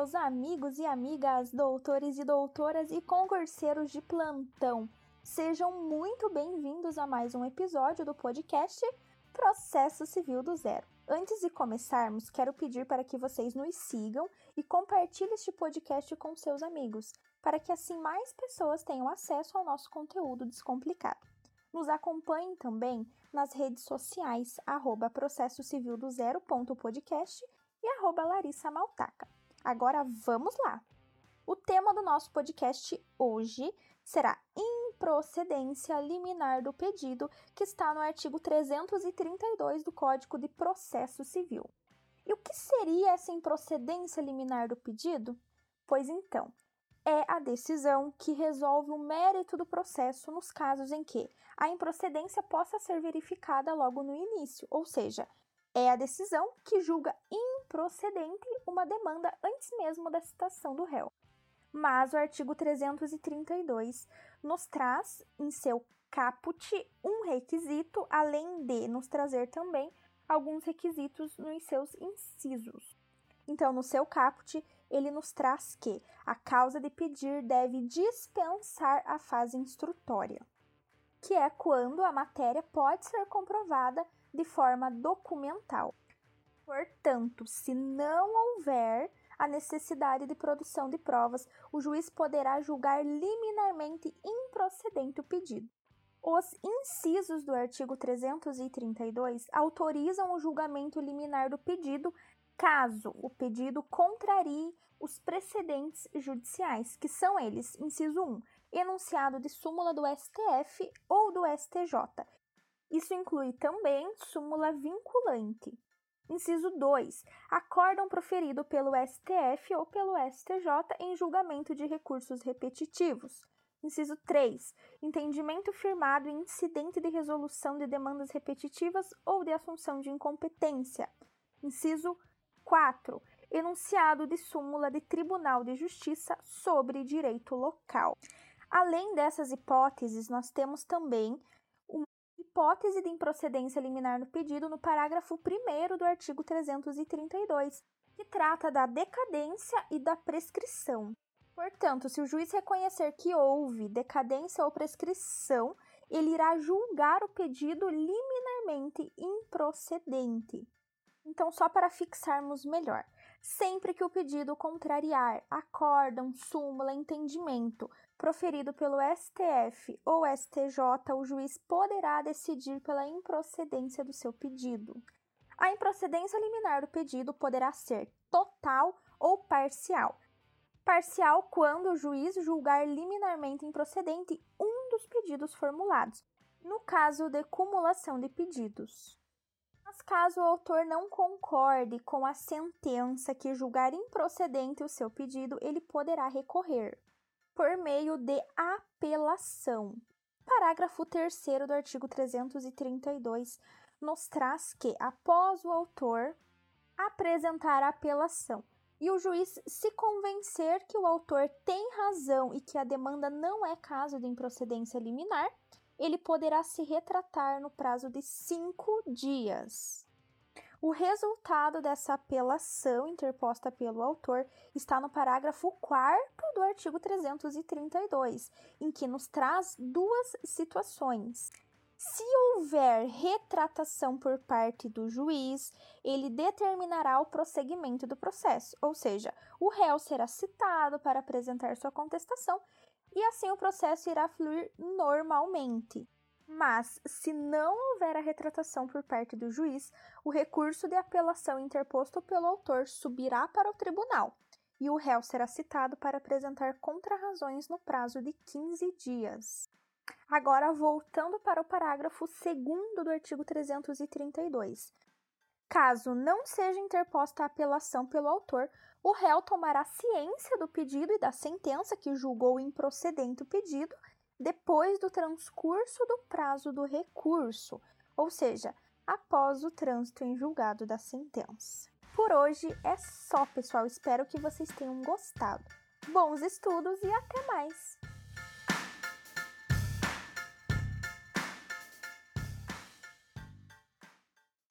meus amigos e amigas, doutores e doutoras e concurseiros de plantão. Sejam muito bem-vindos a mais um episódio do podcast Processo Civil do Zero. Antes de começarmos, quero pedir para que vocês nos sigam e compartilhem este podcast com seus amigos, para que assim mais pessoas tenham acesso ao nosso conteúdo descomplicado. Nos acompanhem também nas redes sociais, arroba processo civil do zero.podcast e arroba Larissa Maltaca. Agora vamos lá! O tema do nosso podcast hoje será improcedência liminar do pedido, que está no artigo 332 do Código de Processo Civil. E o que seria essa improcedência liminar do pedido? Pois então, é a decisão que resolve o mérito do processo nos casos em que a improcedência possa ser verificada logo no início, ou seja, é a decisão que julga improcedente uma demanda antes mesmo da citação do réu. Mas o artigo 332 nos traz em seu caput um requisito, além de nos trazer também alguns requisitos nos seus incisos. Então, no seu caput, ele nos traz que a causa de pedir deve dispensar a fase instrutória, que é quando a matéria pode ser comprovada de forma documental. Portanto, se não houver a necessidade de produção de provas, o juiz poderá julgar liminarmente improcedente o pedido. Os incisos do artigo 332 autorizam o julgamento liminar do pedido caso o pedido contrarie os precedentes judiciais, que são eles: inciso 1, enunciado de súmula do STF ou do STJ. Isso inclui também súmula vinculante. Inciso 2. Acórdão proferido pelo STF ou pelo STJ em julgamento de recursos repetitivos. Inciso 3. Entendimento firmado em incidente de resolução de demandas repetitivas ou de assunção de incompetência. Inciso 4. Enunciado de súmula de Tribunal de Justiça sobre direito local. Além dessas hipóteses, nós temos também hipótese de improcedência liminar no pedido no parágrafo 1 do artigo 332, que trata da decadência e da prescrição. Portanto, se o juiz reconhecer que houve decadência ou prescrição, ele irá julgar o pedido liminarmente improcedente. Então, só para fixarmos melhor, sempre que o pedido contrariar acórdão, súmula, entendimento proferido pelo STF ou STJ, o juiz poderá decidir pela improcedência do seu pedido. A improcedência liminar do pedido poderá ser total ou parcial. Parcial quando o juiz julgar liminarmente improcedente um dos pedidos formulados, no caso de cumulação de pedidos. Mas caso o autor não concorde com a sentença que julgar improcedente o seu pedido, ele poderá recorrer por meio de apelação. Parágrafo 3 do artigo 332 nos traz que, após o autor apresentar a apelação e o juiz se convencer que o autor tem razão e que a demanda não é caso de improcedência liminar, ele poderá se retratar no prazo de cinco dias. O resultado dessa apelação interposta pelo autor está no parágrafo 4 do artigo 332, em que nos traz duas situações. Se houver retratação por parte do juiz, ele determinará o prosseguimento do processo, ou seja, o réu será citado para apresentar sua contestação e assim o processo irá fluir normalmente. Mas, se não houver a retratação por parte do juiz, o recurso de apelação interposto pelo autor subirá para o tribunal e o réu será citado para apresentar contrarrazões no prazo de 15 dias. Agora, voltando para o parágrafo 2 do artigo 332. Caso não seja interposta a apelação pelo autor, o réu tomará ciência do pedido e da sentença que julgou improcedente o pedido depois do transcurso do prazo do recurso, ou seja, após o trânsito em julgado da sentença. Por hoje é só, pessoal. Espero que vocês tenham gostado. Bons estudos e até mais!